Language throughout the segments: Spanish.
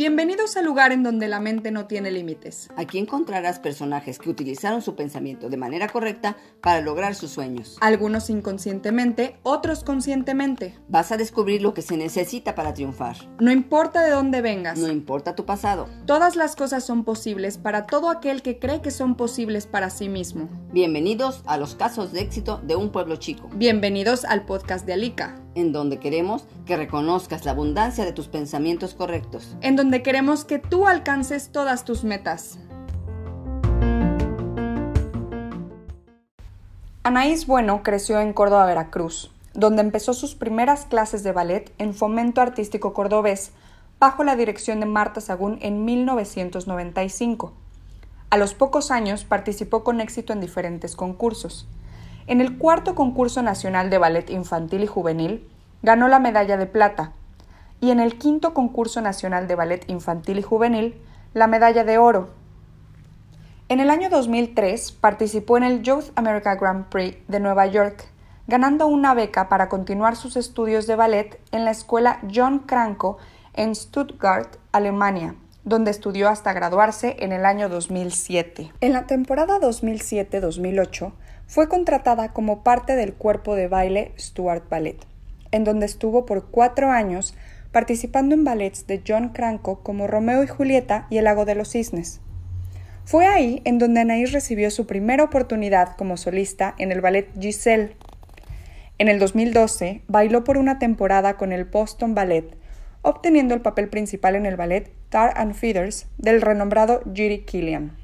Bienvenidos al lugar en donde la mente no tiene límites. Aquí encontrarás personajes que utilizaron su pensamiento de manera correcta para lograr sus sueños. Algunos inconscientemente, otros conscientemente. Vas a descubrir lo que se necesita para triunfar. No importa de dónde vengas. No importa tu pasado. Todas las cosas son posibles para todo aquel que cree que son posibles para sí mismo. Bienvenidos a los casos de éxito de un pueblo chico. Bienvenidos al podcast de Alika en donde queremos que reconozcas la abundancia de tus pensamientos correctos, en donde queremos que tú alcances todas tus metas. Anaís Bueno creció en Córdoba, Veracruz, donde empezó sus primeras clases de ballet en Fomento Artístico Cordobés bajo la dirección de Marta Sagún en 1995. A los pocos años participó con éxito en diferentes concursos. En el cuarto concurso nacional de ballet infantil y juvenil, ganó la medalla de plata y en el quinto concurso nacional de ballet infantil y juvenil, la medalla de oro. En el año 2003 participó en el Youth America Grand Prix de Nueva York, ganando una beca para continuar sus estudios de ballet en la escuela John Cranko en Stuttgart, Alemania, donde estudió hasta graduarse en el año 2007. En la temporada 2007-2008 fue contratada como parte del cuerpo de baile Stuart Ballet, en donde estuvo por cuatro años participando en ballets de John Cranko como Romeo y Julieta y El Lago de los Cisnes. Fue ahí en donde Anaís recibió su primera oportunidad como solista en el ballet Giselle. En el 2012 bailó por una temporada con el Boston Ballet, obteniendo el papel principal en el ballet Tar and Feathers del renombrado Judy Killian.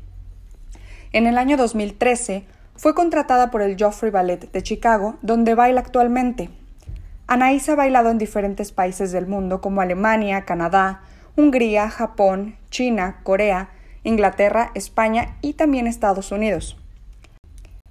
En el año 2013 fue contratada por el Joffrey Ballet de Chicago, donde baila actualmente. Anaís ha bailado en diferentes países del mundo como Alemania, Canadá, Hungría, Japón, China, Corea, Inglaterra, España y también Estados Unidos.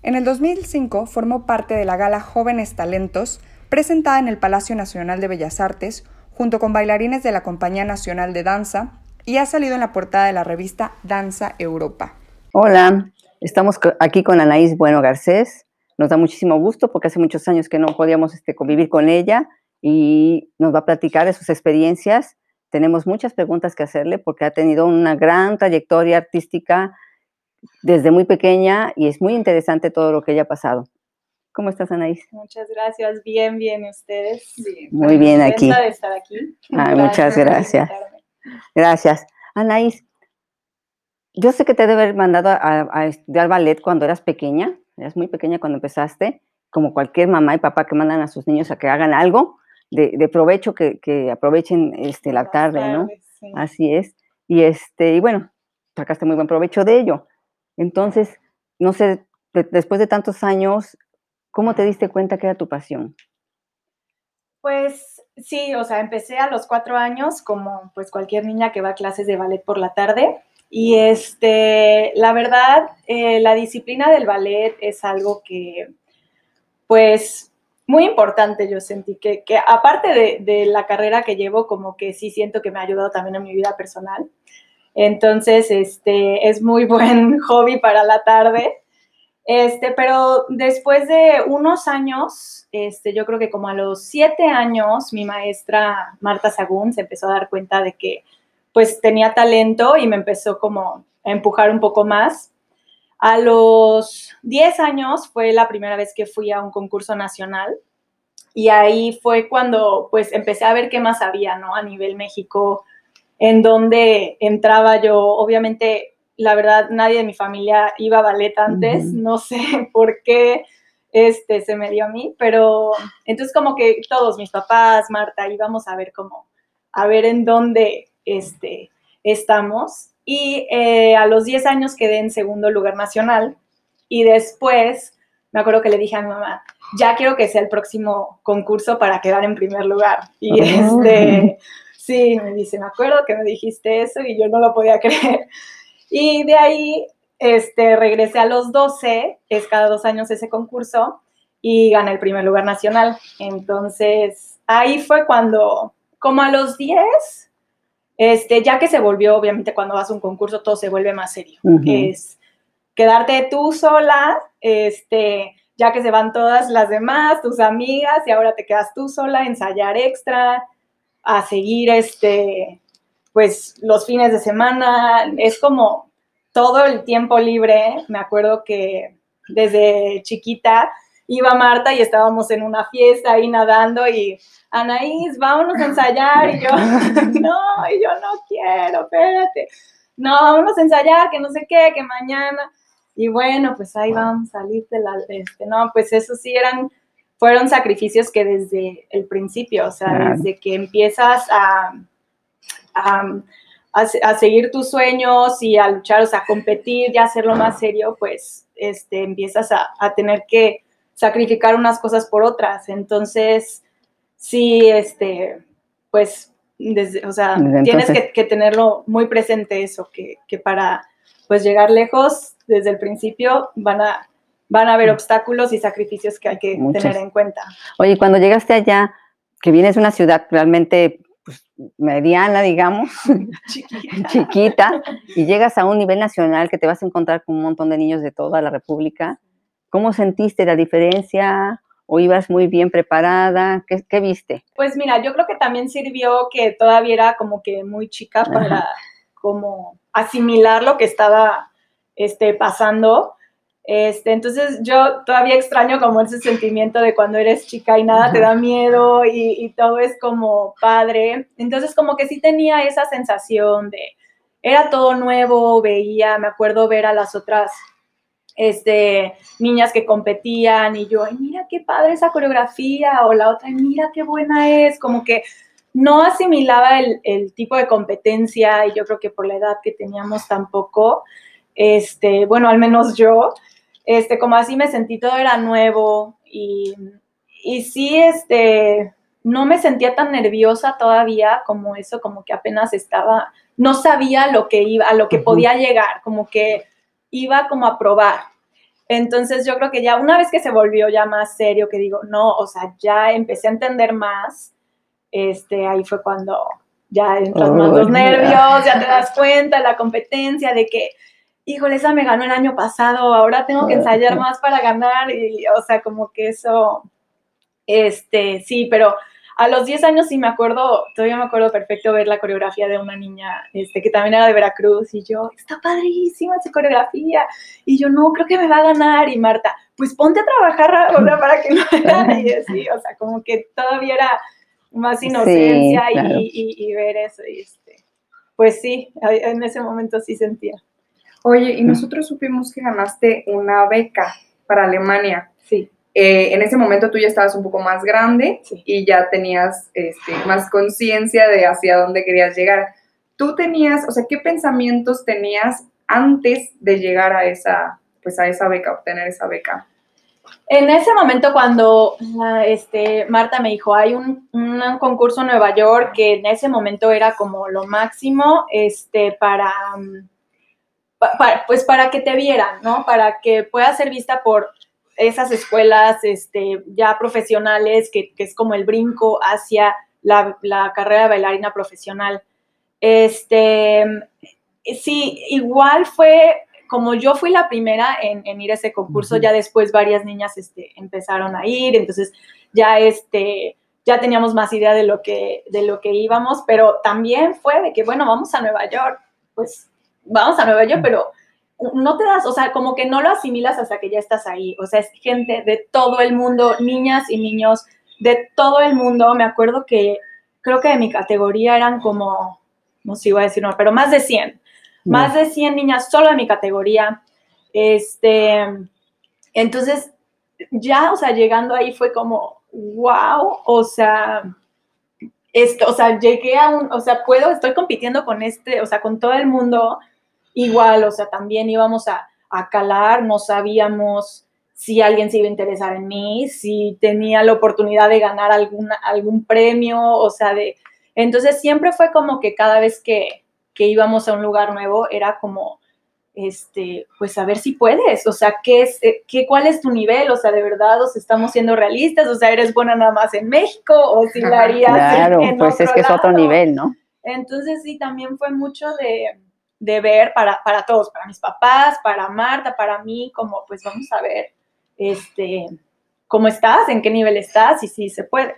En el 2005 formó parte de la gala Jóvenes Talentos, presentada en el Palacio Nacional de Bellas Artes, junto con bailarines de la Compañía Nacional de Danza, y ha salido en la portada de la revista Danza Europa. Hola, Estamos aquí con Anaís Bueno Garcés. Nos da muchísimo gusto porque hace muchos años que no podíamos este, convivir con ella y nos va a platicar de sus experiencias. Tenemos muchas preguntas que hacerle porque ha tenido una gran trayectoria artística desde muy pequeña y es muy interesante todo lo que ella ha pasado. ¿Cómo estás, Anaís? Muchas gracias. Bien, bien, ustedes? Bien, muy bien aquí. de estar aquí. muchas gracias. Gracias. Anaís, yo sé que te debe haber mandado a, estudiar ballet cuando eras pequeña, eras muy pequeña cuando empezaste, como cualquier mamá y papá que mandan a sus niños a que hagan algo de, provecho, que, aprovechen este, la tarde, ¿no? Así es. Y, este, y bueno, sacaste muy buen provecho de ello. Entonces, no sé, después de tantos años, ¿cómo te diste cuenta que era tu pasión? Pues sí, o sea, empecé a los cuatro años como pues cualquier niña que va a clases de ballet por la tarde. Y este, la verdad, eh, la disciplina del ballet es algo que, pues, muy importante yo sentí, que, que aparte de, de, la carrera que llevo, como que sí siento que me ha ayudado también en mi vida personal. Entonces, este, es muy buen hobby para la tarde. Este, pero después de unos años, este, yo creo que como a los siete años, mi maestra Marta Sagún se empezó a dar cuenta de que pues tenía talento y me empezó como a empujar un poco más. A los 10 años fue la primera vez que fui a un concurso nacional y ahí fue cuando pues empecé a ver qué más había, ¿no? A nivel México, en donde entraba yo, obviamente, la verdad, nadie de mi familia iba a ballet antes, no sé por qué este se me dio a mí, pero entonces como que todos mis papás, Marta, íbamos a ver cómo, a ver en dónde este, estamos. Y eh, a los 10 años quedé en segundo lugar nacional y después me acuerdo que le dije a mi mamá, ya quiero que sea el próximo concurso para quedar en primer lugar. Y este, sí, me dice, me acuerdo que me dijiste eso y yo no lo podía creer. Y de ahí este, regresé a los 12, es cada dos años ese concurso, y gané el primer lugar nacional. Entonces, ahí fue cuando, como a los 10, este, ya que se volvió, obviamente, cuando vas a un concurso todo se vuelve más serio. Es quedarte tú sola, este, ya que se van todas las demás, tus amigas, y ahora te quedas tú sola ensayar extra, a seguir este, pues los fines de semana, es como todo el tiempo libre, me acuerdo que desde chiquita iba Marta y estábamos en una fiesta ahí nadando y Anaís, vámonos a ensayar y yo, no, y yo no quiero, espérate, no, vámonos a ensayar, que no sé qué, que mañana, y bueno, pues ahí vamos a salir de la, este, no, pues eso sí eran, fueron sacrificios que desde el principio, o sea, desde que empiezas a, a, seguir tus sueños y a luchar, o sea, a competir y a hacerlo más serio, pues este, empiezas a, a tener que sacrificar unas cosas por otras. Entonces, sí, este, pues, desde, o sea, tienes que, tenerlo muy presente eso, que, que, para, pues, llegar lejos desde el principio van a, van a haber mm. obstáculos y sacrificios que hay que tener en cuenta. Oye, cuando llegaste allá, que vienes de una ciudad realmente pues, mediana, digamos, chiquita. chiquita, y llegas a un nivel nacional que te vas a encontrar con un montón de niños de toda la República, ¿cómo sentiste la diferencia? ¿O ibas muy bien preparada? ¿Qué, viste? Pues mira, yo creo que también sirvió que todavía era como que muy chica para como asimilar lo que estaba este, pasando. Este, entonces yo todavía extraño como ese sentimiento de cuando eres chica y nada te da miedo y, y, todo es como padre. Entonces como que sí tenía esa sensación de, era todo nuevo, veía, me acuerdo ver a las otras este, niñas que competían y yo, ay, mira qué padre esa coreografía, o la otra, mira qué buena es, como que no asimilaba el, tipo de competencia y yo creo que por la edad que teníamos tampoco, este, bueno, al menos yo, este, como así me sentí, todo era nuevo y, y sí, este, no me sentía tan nerviosa todavía como eso, como que apenas estaba, no sabía lo que iba, a lo que podía llegar, como que iba como a probar. Entonces yo creo que ya una vez que se volvió ya más serio, que digo, no, o sea, ya empecé a entender más, este, ahí fue cuando ya entras más los nervios, ya te das cuenta, la competencia de que, híjole, esa me ganó el año pasado, ahora tengo que ensayar más para ganar, y, o sea, como que eso, este, sí, pero a los 10 años sí me acuerdo, todavía me acuerdo perfecto ver la coreografía de una niña este, que también era de Veracruz y yo, está padrísima esa coreografía. Y yo, no, creo que me va a ganar. Y Marta, pues ponte a trabajar para que no gane. Y así, o sea, como que todavía era más inocencia y, ver eso. Y este, pues sí, en ese momento sí sentía. Oye, y nosotros supimos que ganaste una beca para Alemania. Sí. Eh, en ese momento tú ya estabas un poco más grande y ya tenías este, más conciencia de hacia dónde querías llegar. Tú tenías, o sea, ¿qué pensamientos tenías antes de llegar a esa, pues a esa beca, obtener esa beca? En ese momento cuando este, Marta me dijo, hay un, concurso en Nueva York que en ese momento era como lo máximo este, para, pues para que te vieran, ¿no? Para que pueda ser vista por esas escuelas este, ya profesionales, que, es como el brinco hacia la, carrera de bailarina profesional. Este, sí, igual fue, como yo fui la primera en, ir a ese concurso, ya después varias niñas este, empezaron a ir, entonces ya, este, ya teníamos más idea de lo, que, de lo que íbamos, pero también fue de que, bueno, vamos a Nueva York, pues vamos a Nueva York, pero no te das, o sea, como que no lo asimilas hasta que ya estás ahí. O sea, es gente de todo el mundo, niñas y niños de todo el mundo. Me acuerdo que creo que de mi categoría eran como, no sé iba a decir no, pero más de 100. Más de 100 niñas solo de mi categoría. Este, entonces, ya, o sea, llegando ahí fue como, wow, o sea, esto, o sea, llegué a un, o sea, puedo, estoy compitiendo con este, o sea, con todo el mundo igual, o sea, también íbamos a, calar, no sabíamos si alguien se iba a interesar en mí, si tenía la oportunidad de ganar alguna, algún premio, o sea, de... Entonces siempre fue como que cada vez que, íbamos a un lugar nuevo era como, este, pues a ver si puedes, o sea, ¿qué es, eh, qué, cuál es tu nivel? O sea, de verdad, o estamos siendo realistas, o sea, eres buena nada más en México, o si la harías claro, pues es que es otro nivel, ¿no? Entonces sí, también fue mucho de, de ver para, para todos, para mis papás, para Marta, para mí, como pues vamos a ver este, ¿cómo estás? ¿En qué nivel estás? Y sí se puede.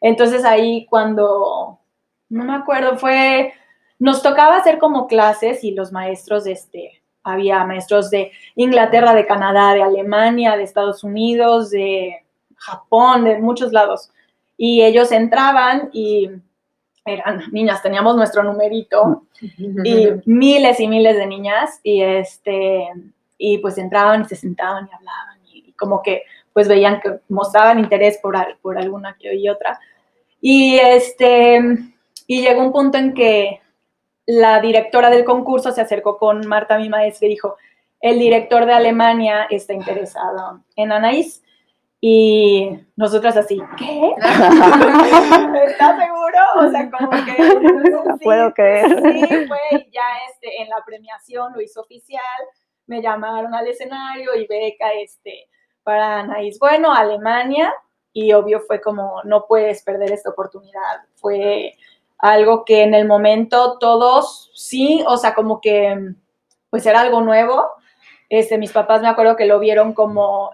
Entonces ahí cuando, no me acuerdo, fue, nos tocaba hacer como clases y los maestros, este, había maestros de Inglaterra, de Canadá, de Alemania, de Estados Unidos, de Japón, de muchos lados. Y ellos entraban y eran niñas, teníamos nuestro numerito y miles y miles de niñas y este y pues entraban y se sentaban y hablaban y, como que pues veían que mostraban interés por, por alguna y otra. Y este y llegó un punto en que la directora del concurso se acercó con Marta, mi maestra, y dijo, el director de Alemania está interesado en Anaís. Y nosotras así, ¿qué? ¿Estás seguro? O sea, como que... No puedo creer. Sí, fue ya este, en la premiación lo hizo oficial, me llamaron al escenario y beca este, para Anaís. Bueno, Alemania, y obvio fue como, no puedes perder esta oportunidad. Fue algo que en el momento todos, sí, o sea, como que, pues era algo nuevo. Este, mis papás me acuerdo que lo vieron como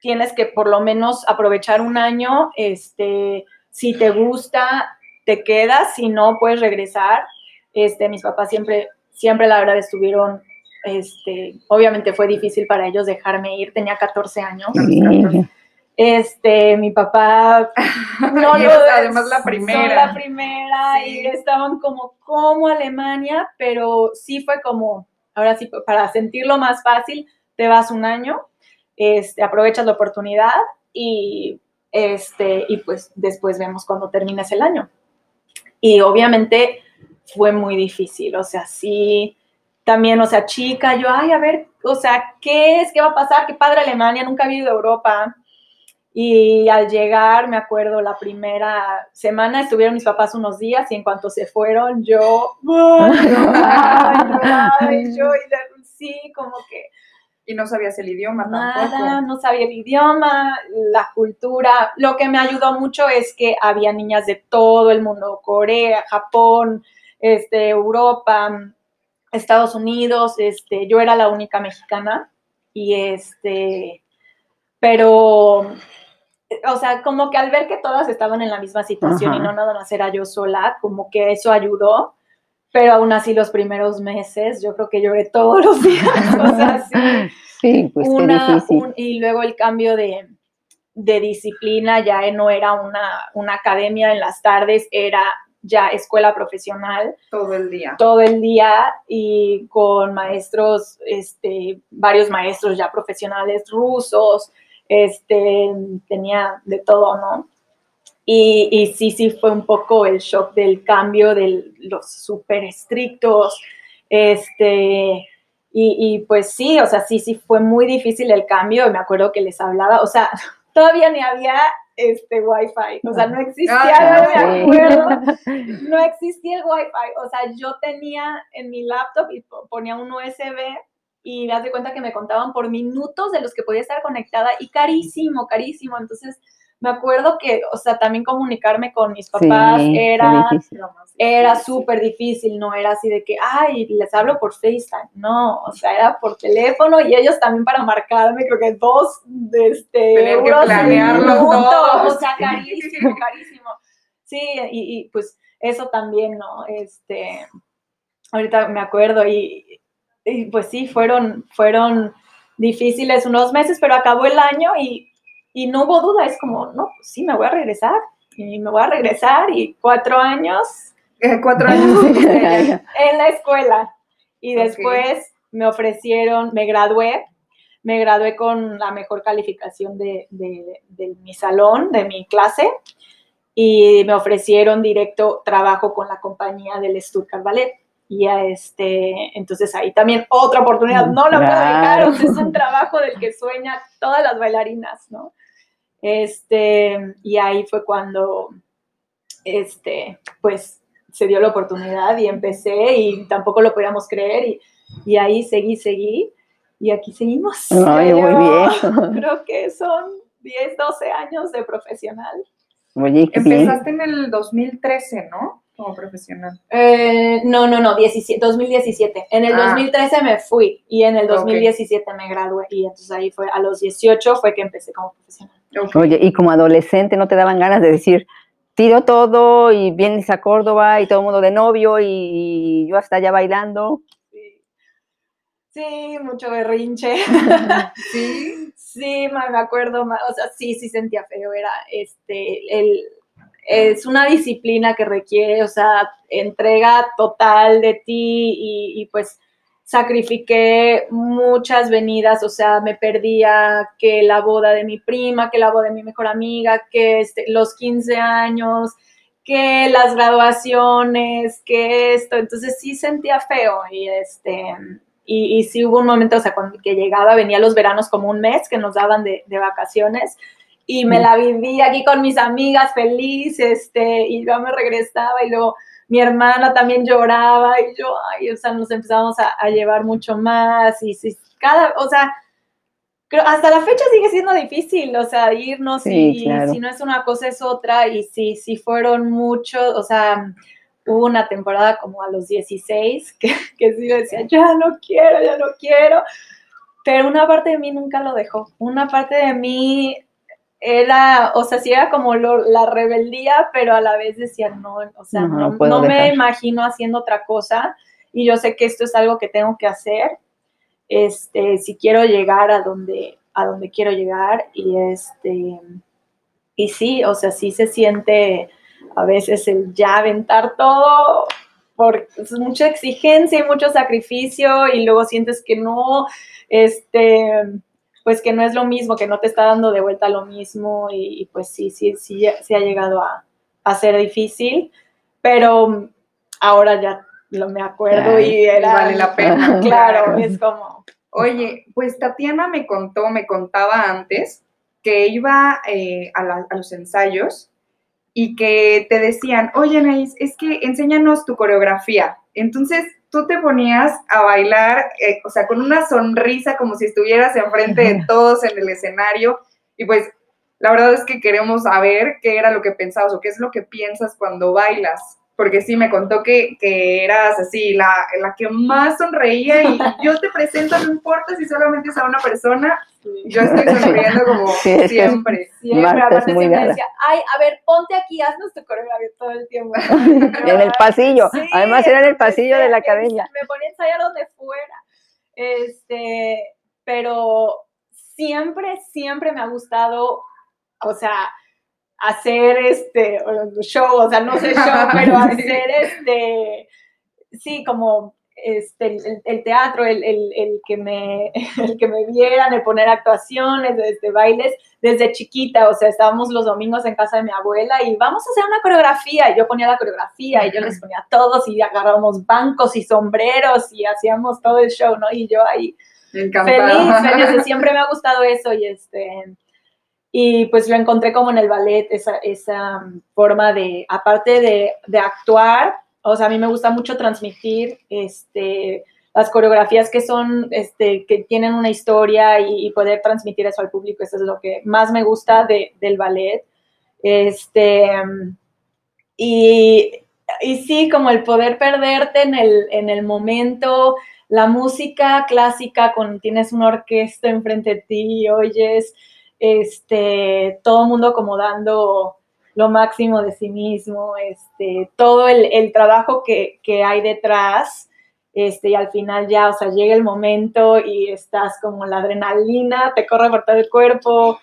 tienes que por lo menos aprovechar un año, este, si te gusta, te quedas, si no, puedes regresar. Este, mis papás siempre, siempre la verdad estuvieron, este, obviamente fue difícil para ellos dejarme ir, tenía 14 años. Este, mi papá no además la primera. la primera y estaban como, como Alemania, pero sí fue como, ahora sí, para sentirlo más fácil, te vas un año este, aprovechas la oportunidad y, este, y pues después vemos cuando termines el año. Y obviamente fue muy difícil, o sea, sí, también, o sea, chica, yo, ay, a ver, o sea, ¿qué es? ¿Qué va a pasar? Qué padre Alemania, nunca he ido a Europa. Y al llegar, me acuerdo, la primera semana estuvieron mis papás unos días y en cuanto se fueron, yo, ay, yo, y sí, como que y no sabías el idioma Nada, tampoco. no sabía el idioma, la cultura. Lo que me ayudó mucho es que había niñas de todo el mundo, Corea, Japón, este, Europa, Estados Unidos, este, yo era la única mexicana y este, pero, o sea, como que al ver que todas estaban en la misma situación y no nada más era yo sola, como que eso ayudó pero aún así los primeros meses yo creo que lloré todos los días, o sea, sí, sí pues una, difícil. y luego el cambio de, de disciplina ya no era una, una, academia en las tardes, era ya escuela profesional. Todo el día. Todo el día y con maestros, este, varios maestros ya profesionales rusos, este, tenía de todo, ¿no? Y, sí, sí fue un poco el shock del cambio de los súper estrictos, este, y, pues sí, o sea, sí, sí fue muy difícil el cambio, me acuerdo que les hablaba, o sea, todavía ni había este wifi, o sea, no existía, ah, no me acuerdo, no existía el wifi, o sea, yo tenía en mi laptop y ponía un USB y me das de cuenta que me contaban por minutos de los que podía estar conectada y carísimo, carísimo, entonces me acuerdo que, o sea, también comunicarme con mis papás era, era súper difícil, no era así de que, ay, les hablo por FaceTime, no, o sea, era por teléfono y ellos también para marcarme, creo que dos, de este, euros o sea, carísimo, carísimo. Sí, y, y, pues eso también, ¿no? Este, ahorita me acuerdo y, y pues sí, fueron, fueron difíciles unos meses, pero acabó el año y y no hubo duda, es como, no, pues sí, me voy a regresar, y me voy a regresar, y cuatro años. Eh, cuatro años en la escuela. Y después me ofrecieron, me gradué, me gradué con la mejor calificación de, de, mi salón, de mi clase, y me ofrecieron directo trabajo con la compañía del Stuttgart Ballet. Y a este, entonces ahí también otra oportunidad, no lo puedo dejar, es un trabajo del que sueña todas las bailarinas, ¿no? Este, y ahí fue cuando, este, pues se dio la oportunidad y empecé y tampoco lo podíamos creer y, y ahí seguí, seguí y aquí seguimos. Ay, muy bien. Creo que son 10, 12 años de profesional. Oye, Empezaste en el 2013, ¿no? como profesional? Eh, no, no, no, 2017. En el 2013 ah. me fui y en el 2017 me gradué y entonces ahí fue, a los 18 fue que empecé como profesional. Oye, y como adolescente no te daban ganas de decir, tiro todo y vienes a Córdoba y todo el mundo de novio y yo hasta allá bailando. Sí, mucho berrinche. sí. Sí, me acuerdo, o sea, sí, sí sentía feo, era este, el, es una disciplina que requiere, o sea, entrega total de ti y, y pues sacrifiqué muchas venidas, o sea, me perdía que la boda de mi prima, que la boda de mi mejor amiga, que este, los 15 años, que las graduaciones, que esto, entonces sí sentía feo y este, y, y sí hubo un momento, o sea, cuando que llegaba, venía los veranos como un mes que nos daban de, de vacaciones y me la viví aquí con mis amigas feliz, este, y yo me regresaba y luego mi hermana también lloraba y yo, ay, o sea, nos empezamos a, llevar mucho más y si cada, o sea, creo, hasta la fecha sigue siendo difícil, o sea, irnos y si no es una cosa es otra y si, si fueron muchos, o sea, hubo una temporada como a los 16 que, que sí decía, ya no quiero, ya no quiero, pero una parte de mí nunca lo dejó, una parte de mí era, o sea, sí era como la rebeldía, pero a la vez decía, no, o sea, no, me imagino haciendo otra cosa y yo sé que esto es algo que tengo que hacer, este, si quiero llegar a donde, a donde quiero llegar y este, y sí, o sea, sí se siente a veces el ya aventar todo, porque es mucha exigencia y mucho sacrificio y luego sientes que no, este, pues que no es lo mismo, que no te está dando de vuelta lo mismo y, pues sí, sí, sí, sí ha llegado a, ser difícil, pero ahora ya lo me acuerdo y vale la pena. Claro, es como... Oye, pues Tatiana me contó, me contaba antes que iba eh, a, los ensayos y que te decían, oye, Anaís, es que enséñanos tu coreografía. Entonces tú te ponías a bailar, eh, o sea, con una sonrisa como si estuvieras enfrente de todos en el escenario. Y pues la verdad es que queremos saber qué era lo que pensabas o qué es lo que piensas cuando bailas. Porque sí, me contó que, que eras así, la, la, que más sonreía y yo te presento, no importa si solamente es a una persona, yo estoy sonriendo como siempre. Siempre, aparte siempre decía, ay, a ver, ponte aquí, haznos tu coreografía todo el tiempo. en el pasillo, además era en el pasillo de la academia. Me ponía a ensayar donde fuera. Este, pero siempre, siempre me ha gustado, o sea, hacer este show, o sea, no sé show, pero hacer este, sí, como este, el, teatro, el, que me, el que me vieran, el poner actuaciones, desde bailes, desde chiquita, o sea, estábamos los domingos en casa de mi abuela y vamos a hacer una coreografía, y yo ponía la coreografía y yo les ponía a todos y agarrábamos bancos y sombreros y hacíamos todo el show, ¿no? Y yo ahí feliz, feliz, siempre me ha gustado eso y este... Y pues lo encontré como en el ballet, esa, esa forma de, aparte de, de actuar, o sea, a mí me gusta mucho transmitir este, las coreografías que son, este, que tienen una historia y, poder transmitir eso al público. Eso es lo que más me gusta del ballet. Este, y, y, sí, como el poder perderte en el, en el momento, la música clásica, cuando tienes una orquesta enfrente de ti y oyes este, todo el mundo como dando lo máximo de sí mismo, este, todo el, trabajo que, hay detrás, este, y al final ya, o sea, llega el momento y estás como la adrenalina, te corre por todo el cuerpo,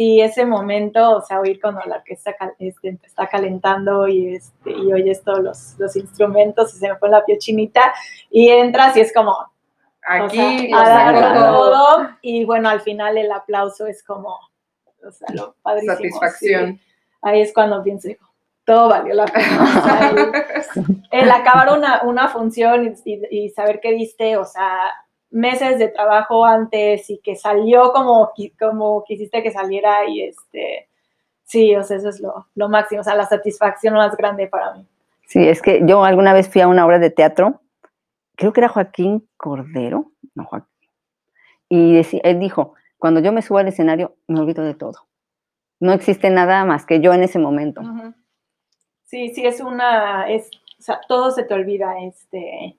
y ese momento, o sea, oír cuando la orquesta este, está calentando y, este, y oyes todos los, instrumentos y se me pone la piel chinita y entras y es como aquí a dar todo y bueno, al final el aplauso es como, o sea, lo padrísimo. Satisfacción ahí es cuando pienso, todo valió la pena. el, acabar una, función y, saber que diste, o sea, meses de trabajo antes y que salió como, como quisiste que saliera y este, sí, o sea, eso es lo, lo máximo, o sea, la satisfacción más grande para mí. Sí, es que yo alguna vez fui a una obra de teatro, creo que era Joaquín Cordero, no Joaquín, y él dijo, cuando yo me subo al escenario, me olvido de todo. No existe nada más que yo en ese momento. sí, sí, es una, es, o sea, todo se te olvida, este,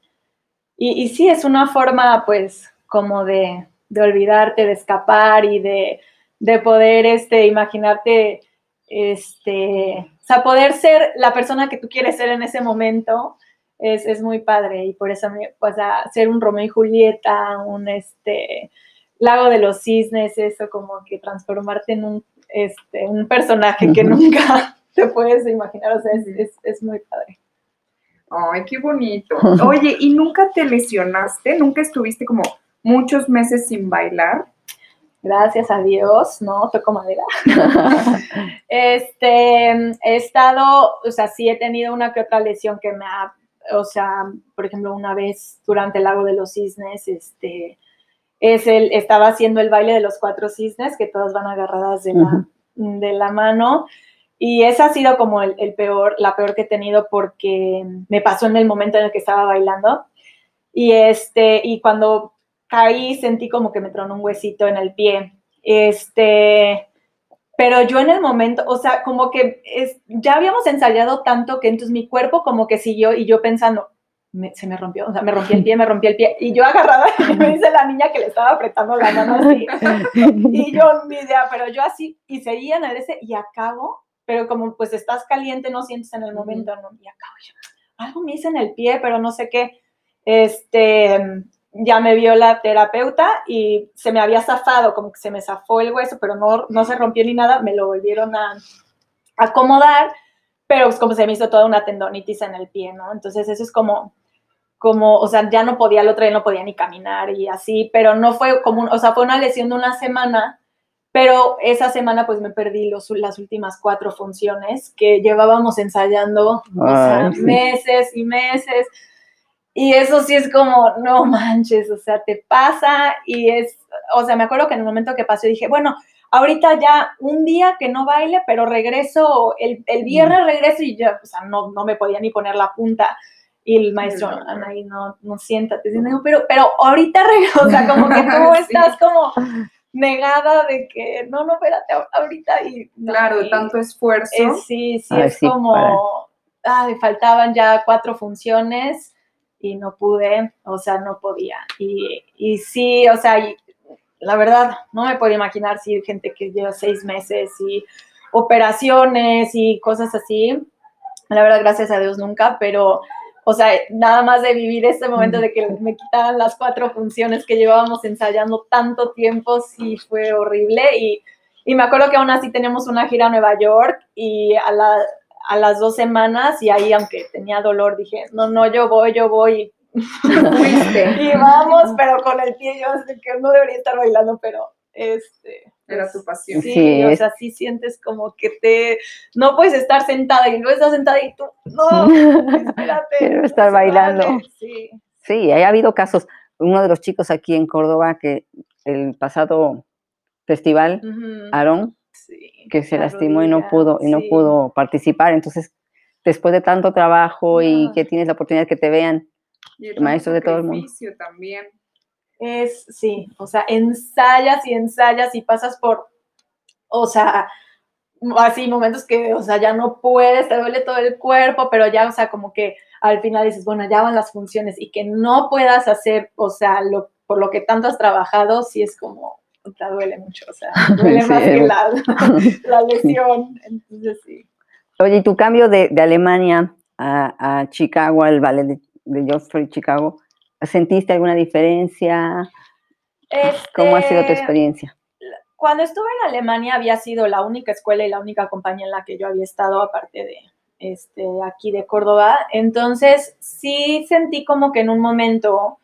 y, y sí, es una forma, pues, como de, de olvidarte, de escapar y de, de poder, este, imaginarte, este, o sea, poder ser la persona que tú quieres ser en ese momento, es, es muy padre y por eso, me, o sea, ser un Romeo y Julieta, un, este, Lago de los Cisnes, eso como que transformarte en un, este, un personaje que nunca te puedes imaginar, o sea, es, es, es muy padre. Ay, qué bonito. Oye, ¿y nunca te lesionaste? ¿Nunca estuviste como muchos meses sin bailar? Gracias a Dios, no toco madera. este, he estado, o sea, sí he tenido una que otra lesión que me ha, o sea, por ejemplo, una vez durante el lago de los cisnes, este, es el, estaba haciendo el baile de los cuatro cisnes, que todas van agarradas de la, de la mano. Y esa ha sido como el, el, peor, la peor que he tenido porque me pasó en el momento en el que estaba bailando. Y este, y cuando caí sentí como que me tronó un huesito en el pie. Este, pero yo en el momento, o sea, como que es, ya habíamos ensayado tanto que entonces mi cuerpo como que siguió y yo pensando, me, se me rompió, o sea, me rompí el pie, me rompí el pie. Y yo agarrada, y me dice la niña que le estaba apretando la mano así. Y yo, mi idea, pero yo así, y seguía en el ese, y acabo, pero como pues estás caliente, no sientes en el momento, ¿no? Y acabo yo, algo me hice en el pie, pero no sé qué. Este, ya me vio la terapeuta y se me había zafado, como que se me zafó el hueso, pero no, no se rompió ni nada, me lo volvieron a acomodar, pero pues como se me hizo toda una tendonitis en el pie, ¿no? Entonces eso es como, como, o sea, ya no podía, el otro día no podía ni caminar y así, pero no fue como, un, o sea, fue una lesión de una semana, pero esa semana pues me perdí los, las últimas cuatro funciones que llevábamos ensayando, o sea, sí. meses y meses, y eso sí es como, no manches, o sea, te pasa y es, o sea, me acuerdo que en el momento que pasó dije, bueno, ahorita ya un día que no baile, pero regreso, el, el viernes regreso y ya, o sea, no, no me podía ni poner la punta. Y el maestro, Anaí, no, no siéntate. pero, pero ahorita regreso, o sea, como que tú sí. estás como negada de que, no, no, espérate, ahorita. Y, no, claro, y, tanto esfuerzo. Eh, sí, sí, Ay, es sí, como, ay, faltaban ya cuatro funciones y no pude, o sea, no podía. Y, y sí, o sea, y, la verdad, no me puedo imaginar si gente que lleva seis meses y operaciones y cosas así. La verdad, gracias a Dios nunca, pero, o sea, nada más de vivir este momento de que me quitaran las cuatro funciones que llevábamos ensayando tanto tiempo, sí fue horrible. Y, y me acuerdo que aún así teníamos una gira a Nueva York y a la, a las dos semanas y ahí, aunque tenía dolor, dije, no, no, yo voy, yo voy. y vamos, pero con el pie, yo sé que no debería estar bailando, pero este... Era tu pasión. Sí, sí o sea, sí sientes como que te... No puedes estar sentada y no estás sentada y tú, no, espérate. Quiero estar bailando. Sí. sí, ha habido casos. Uno de los chicos aquí en Córdoba que el pasado festival, uh -huh. Aaron, sí, que se lastimó rodilla, y no pudo y no pudo participar. Entonces, después de tanto trabajo no. y que tienes la oportunidad que te vean maestros de todo el mundo. también. Es, sí, o sea, ensayas y ensayas y pasas por, o sea, así momentos que, o sea, ya no puedes, te duele todo el cuerpo, pero ya, o sea, como que al final dices, bueno, ya van las funciones y que no puedas hacer, o sea, lo, por lo que tanto has trabajado, sí es como, te duele mucho, o sea, duele sí. más que la, la, lesión, entonces sí. Oye, ¿y tu cambio de, de Alemania a, a, Chicago, al ballet de, de Geoffrey Chicago, ¿sentiste alguna diferencia? Este, ¿Cómo ha sido tu experiencia? Cuando estuve en Alemania había sido la única escuela y la única compañía en la que yo había estado, aparte de este, aquí de Córdoba. Entonces, sí sentí como que en un momento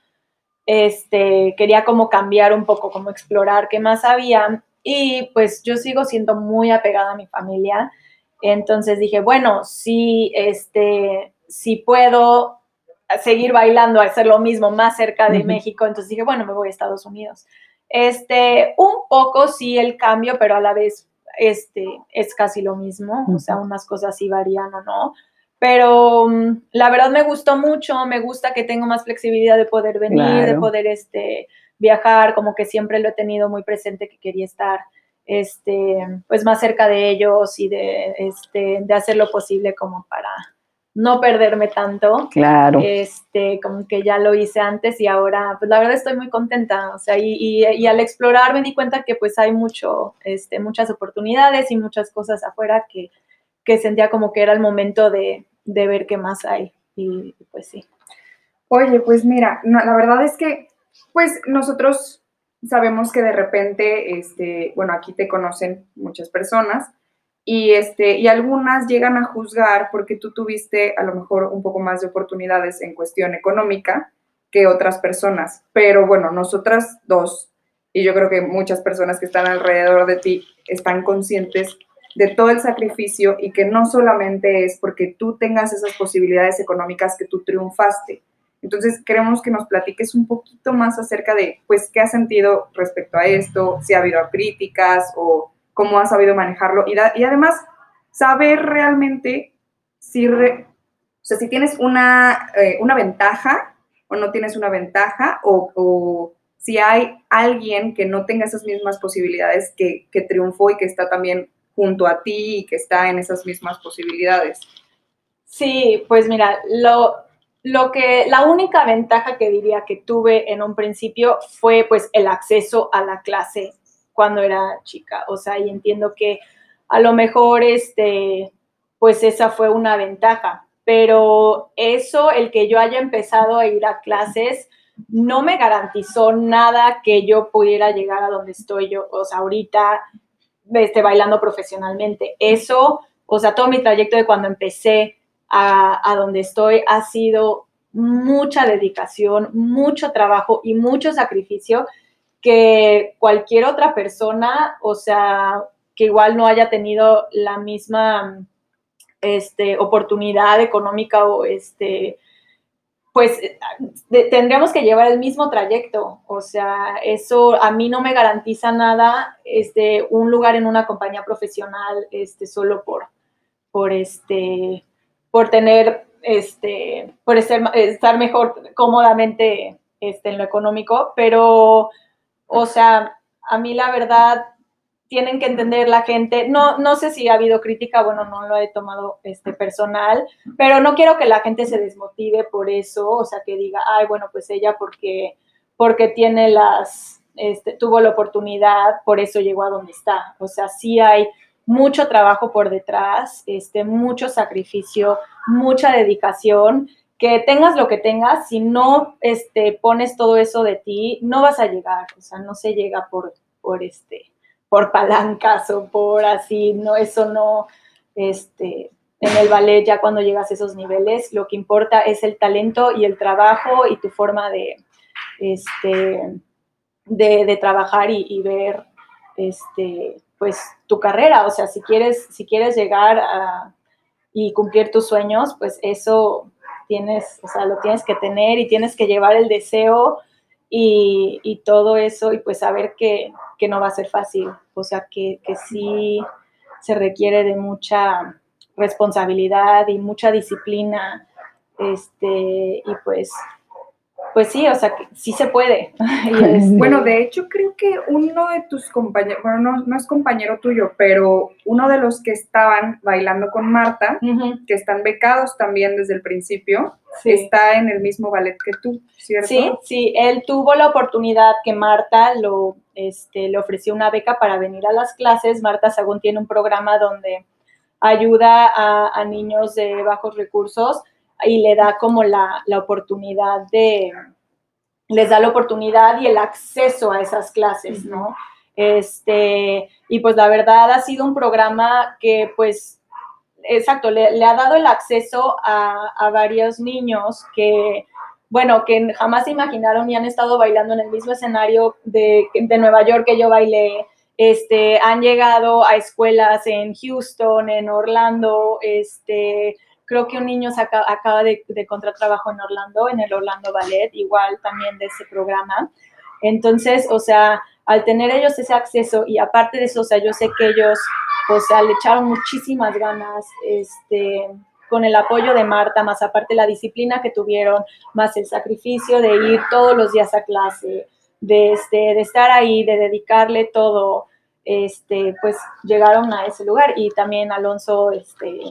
este, quería como cambiar un poco, como explorar qué más había. Y pues yo sigo siendo muy apegada a mi familia. Entonces dije, bueno, sí, este, si puedo seguir bailando, hacer lo mismo más cerca de uh -huh. México, entonces dije, bueno, me voy a Estados Unidos. Este, un poco sí el cambio, pero a la vez este, es casi lo mismo, uh -huh. o sea, unas cosas sí varían o no. Pero um, la verdad me gustó mucho, me gusta que tengo más flexibilidad de poder venir, claro. de poder este, viajar, como que siempre lo he tenido muy presente que quería estar este, pues más cerca de ellos y de, este, de hacer lo posible como para no perderme tanto. Claro. Este, como que ya lo hice antes y ahora, pues la verdad estoy muy contenta. O sea, y, y, al explorar me di cuenta que pues hay mucho, este, muchas oportunidades y muchas cosas afuera que, que sentía como que era el momento de, de ver qué más hay. Y pues sí. Oye, pues mira, la verdad es que, pues nosotros sabemos que de repente, este, bueno, aquí te conocen muchas personas y, este, y algunas llegan a juzgar porque tú tuviste a lo mejor un poco más de oportunidades en cuestión económica que otras personas. Pero bueno, nosotras dos, y yo creo que muchas personas que están alrededor de ti están conscientes de todo el sacrificio y que no solamente es porque tú tengas esas posibilidades económicas que tú triunfaste, entonces, queremos que nos platiques un poquito más acerca de, pues, qué has sentido respecto a esto, si ha habido críticas o cómo has sabido manejarlo. Y, además saber realmente si, o sea, si tienes una, eh, una, ventaja o no tienes una ventaja o, o, si hay alguien que no tenga esas mismas posibilidades que, que triunfó y que está también junto a ti y que está en esas mismas posibilidades. Sí, pues mira, lo, lo que, la única ventaja que diría que tuve en un principio fue pues el acceso a la clase cuando era chica. O sea, y entiendo que a lo mejor este, pues esa fue una ventaja. Pero eso, el que yo haya empezado a ir a clases, no me garantizó nada que yo pudiera llegar a donde estoy yo, o sea, ahorita este, bailando profesionalmente. Eso, o sea, todo mi trayecto de cuando empecé a, donde estoy ha sido mucha dedicación, mucho trabajo y mucho sacrificio que cualquier otra persona, o sea, que igual no haya tenido la misma este, oportunidad económica o este, pues tendríamos que llevar el mismo trayecto. O sea, eso a mí no me garantiza nada, este, un lugar en una compañía profesional, este, solo por, por este, por tener, este, por estar mejor cómodamente este, en lo económico, pero, o sea, a mí la verdad tienen que entender la gente, no, no sé si ha habido crítica, bueno, no lo he tomado este, personal, pero no quiero que la gente se desmotive por eso, o sea, que diga, ay, bueno, pues ella porque, porque tiene las, este, tuvo la oportunidad, por eso llegó a donde está. O sea, sí hay mucho trabajo por detrás, este, mucho sacrificio, mucha dedicación. Que tengas lo que tengas, si no este, pones todo eso de ti, no vas a llegar. O sea, no se llega por, por, este, por palancas o por así, no, eso no, este, en el ballet ya cuando llegas a esos niveles, lo que importa es el talento y el trabajo y tu forma de, este, de, trabajar y, y, ver, este, pues tu carrera, o sea, si quieres, si quieres llegar a, y cumplir tus sueños, pues eso tienes, o sea, lo tienes que tener y tienes que llevar el deseo y, todo eso y pues saber que, no va a ser fácil, o sea, que, que sí se requiere de mucha responsabilidad y mucha disciplina, este, y pues pues sí, o sea, sí se puede. Bueno, de hecho creo que uno de tus compañeros, bueno, no, es compañero tuyo, pero uno de los que estaban bailando con Marta, que están becados también desde el principio, está en el mismo ballet que tú, ¿cierto? Sí, sí, él tuvo la oportunidad que Marta lo, este, le ofreció una beca para venir a las clases. Marta Sagún tiene un programa donde ayuda a, a niños de bajos recursos y le da como la, oportunidad de, les da la oportunidad y el acceso a esas clases, ¿no? Este, y pues la verdad ha sido un programa que pues, exacto, le, ha dado el acceso a, varios niños que, bueno, que jamás se imaginaron y han estado bailando en el mismo escenario de, de Nueva York que yo bailé, este, han llegado a escuelas en Houston, en Orlando, este, Creo que un niño acaba, de, de encontrar trabajo en Orlando, en el Orlando Ballet, igual también de ese programa. Entonces, o sea, al tener ellos ese acceso y aparte de eso, o sea, yo sé que ellos, o sea, le echaron muchísimas ganas, este, con el apoyo de Marta, más aparte la disciplina que tuvieron, más el sacrificio de ir todos los días a clase, de, este, de estar ahí, de dedicarle todo, este, pues llegaron a ese lugar y también Alonso, este,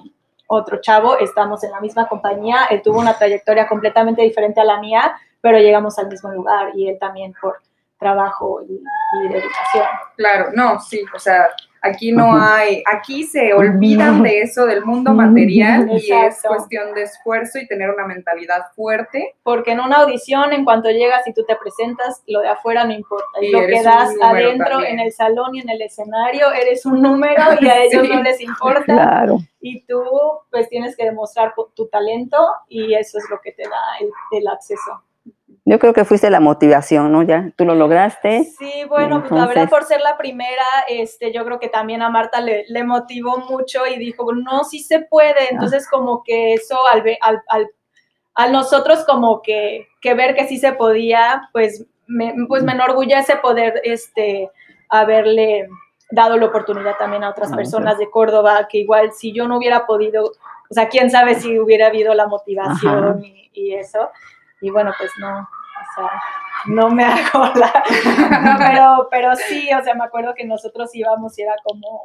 otro chavo, estamos en la misma compañía, él tuvo una trayectoria completamente diferente a la mía, pero llegamos al mismo lugar y él también por trabajo y, y dedicación. Claro, no, sí, o sea, Aquí no hay, aquí se olvidan de eso del mundo material y es cuestión de esfuerzo y tener una mentalidad fuerte. Porque en una audición, en cuanto llegas y tú te presentas, lo de afuera no importa. Y, lo que das adentro, en el salón y en el escenario, eres un número y a ellos no les importa. Claro. Y tú, pues, tienes que demostrar tu talento y eso es lo que te da el acceso. Yo creo que fuiste la motivación, ¿no? Ya, tú lo lograste. Sí, bueno, pues la verdad por ser la primera, este, yo creo que también a Marta le, le motivó mucho y dijo, no, sí se puede. Ah. Entonces como que eso al, al, al, a nosotros como que, que, ver que sí se podía, pues me, pues me enorgullece poder este, haberle dado la oportunidad también a otras ah, personas de Córdoba, que igual si yo no hubiera podido, o sea, quién sabe si hubiera habido la motivación y, y eso y bueno, pues no, o sea, no me hago la, pero, pero sí, o sea, me acuerdo que nosotros íbamos y era como,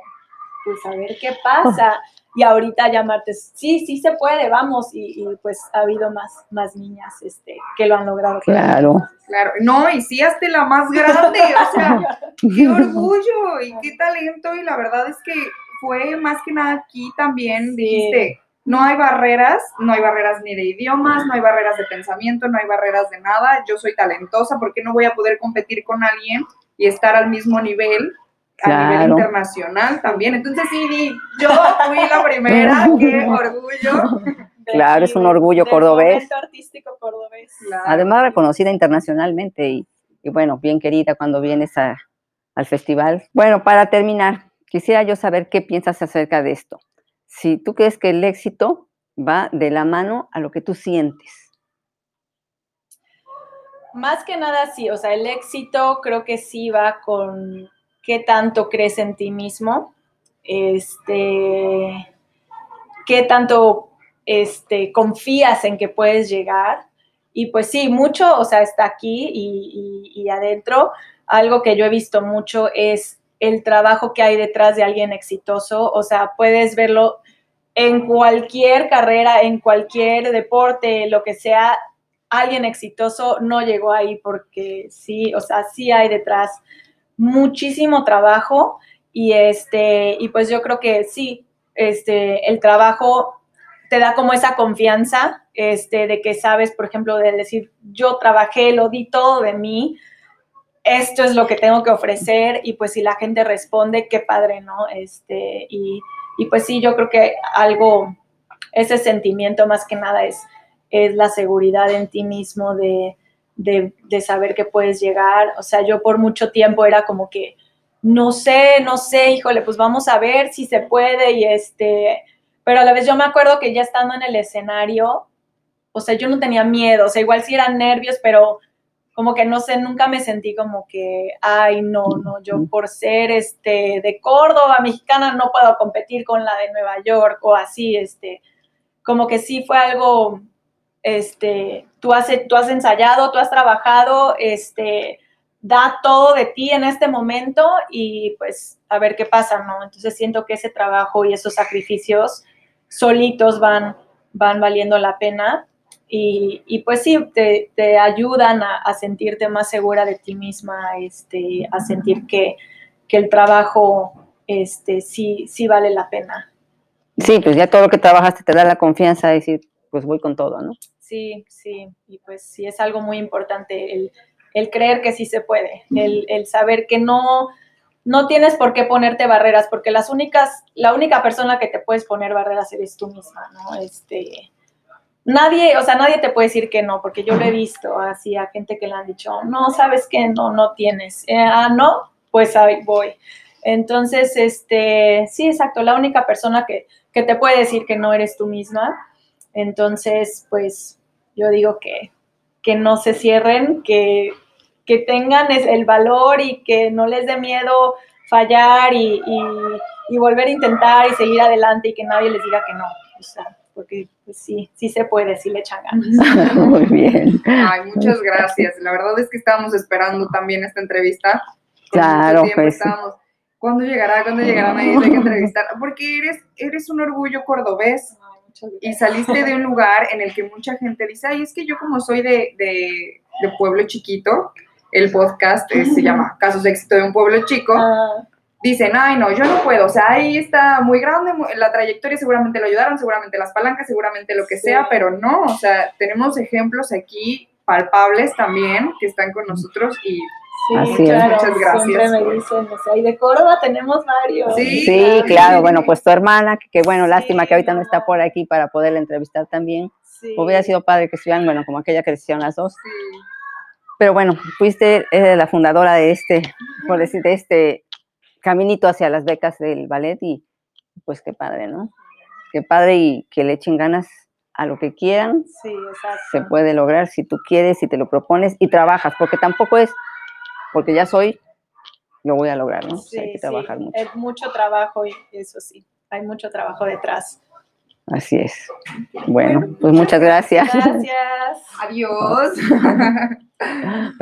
pues a ver qué pasa. Y ahorita llamarte, sí, sí se puede, vamos, y, pues ha habido más, más niñas este, que lo han logrado. Claro. Claro, no, y sí, hasta la más grande, o sea, qué orgullo y qué talento, y la verdad es que fue más que nada aquí también, dijiste, no hay barreras, no hay barreras ni de idiomas, no hay barreras de pensamiento, no hay barreras de nada. Yo soy talentosa, ¿por qué no voy a poder competir con alguien y estar al mismo nivel, a nivel internacional también? Entonces sí, yo fui la primera, qué orgullo. Claro, es un orgullo cordobés. artístico cordobés. Además reconocida internacionalmente y, bueno, bien querida cuando vienes al festival. Bueno, para terminar, quisiera yo saber qué piensas acerca de esto si tú crees que el éxito va de la mano a lo que tú sientes. Más que nada sí, o sea, el éxito creo que sí va con qué tanto crees en ti mismo, este, qué tanto este, confías en que puedes llegar. Y pues sí, mucho, o sea, está aquí y, y adentro. Algo que yo he visto mucho es el trabajo que hay detrás de alguien exitoso, o sea, puedes verlo en cualquier carrera, en cualquier deporte, lo que sea, alguien exitoso no llegó ahí porque sí, o sea, sí hay detrás muchísimo trabajo y este, y pues yo creo que sí, este, el trabajo te da como esa confianza, este, de que sabes, por ejemplo, de decir, yo trabajé, lo di todo de mí, esto es lo que tengo que ofrecer y pues si la gente responde, qué padre, ¿no? Este, y, pues sí, yo creo que algo, ese sentimiento más que nada es, es la seguridad en ti mismo de, de, saber que puedes llegar. O sea, yo por mucho tiempo era como que, no sé, no sé, híjole, pues vamos a ver si se puede y este, pero a la vez yo me acuerdo que ya estando en el escenario, o sea, yo no tenía miedo, o sea, igual sí eran nervios, pero como que no sé, nunca me sentí como que, ay, no, no, yo por ser este de Córdoba, mexicana, no puedo competir con la de Nueva York o así, este, como que sí fue algo, este, tú has, tú has ensayado, tú has trabajado, este, da todo de ti en este momento y pues a ver qué pasa, ¿no? Entonces siento que ese trabajo y esos sacrificios solitos van, van valiendo la pena y, pues sí, te, ayudan a, sentirte más segura de ti misma, este, a sentir que, el trabajo este, sí, sí vale la pena. Sí, pues ya todo lo que trabajaste te da la confianza de decir, pues voy con todo, ¿no? Sí, sí, y pues sí es algo muy importante el, creer que sí se puede, el, el, saber que no, no tienes por qué ponerte barreras, porque las únicas, la única persona que te puedes poner barreras eres tú misma, ¿no? Este, nadie, o sea, nadie te puede decir que no, porque yo lo he visto así a gente que le han dicho, no, sabes que no, no tienes. Eh, ah, no, pues ahí voy. Entonces, este, sí, exacto, la única persona que, que, te puede decir que no eres tú misma. Entonces, pues yo digo que, que no se cierren, que, que tengan el valor y que no les dé miedo fallar y, y, y volver a intentar y seguir adelante y que nadie les diga que no. O sea, porque pues, sí, sí se puede, sí le echan ganas. Muy bien. Ay, muchas gracias. La verdad es que estábamos esperando también esta entrevista. Claro, pues. ¿Cuándo llegará? ¿Cuándo llegará? Me hay que entrevistar. Porque eres, eres un orgullo cordobés y saliste de un lugar en el que mucha gente dice, ay, es que yo como soy de, de, de pueblo chiquito, el podcast eh, se llama Casos de éxito de un pueblo chico, Ah, dicen, ay, no, yo no puedo, o sea, ahí está muy grande, la trayectoria seguramente lo ayudaron, seguramente las palancas, seguramente lo que Sí. sea, pero no, o sea, tenemos ejemplos aquí palpables también que están con nosotros y sí, Así es. claro, Muchas gracias. Siempre me dicen, o sea, y de Córdoba tenemos varios. Sí, Sí, claro. bueno, pues tu hermana, que, que bueno, Sí, lástima que ahorita no está por aquí para poderla entrevistar también. Sí. Hubiera sido padre que estuvieran, bueno, como aquella que decían las dos. Sí. Pero bueno, fuiste eh, la fundadora de este, por decir, de este caminito hacia las becas del ballet y pues qué padre, ¿no? Qué padre y que le echen ganas a lo que quieran, Sí, exacto. se puede lograr si tú quieres, si te lo propones y trabajas, porque tampoco es, porque ya soy, lo voy a lograr, ¿no? O sea, hay Sí, que sí, trabajar mucho. Es mucho trabajo y eso sí, hay mucho trabajo detrás. Así es. Bueno, pues muchas gracias. Gracias. Adiós.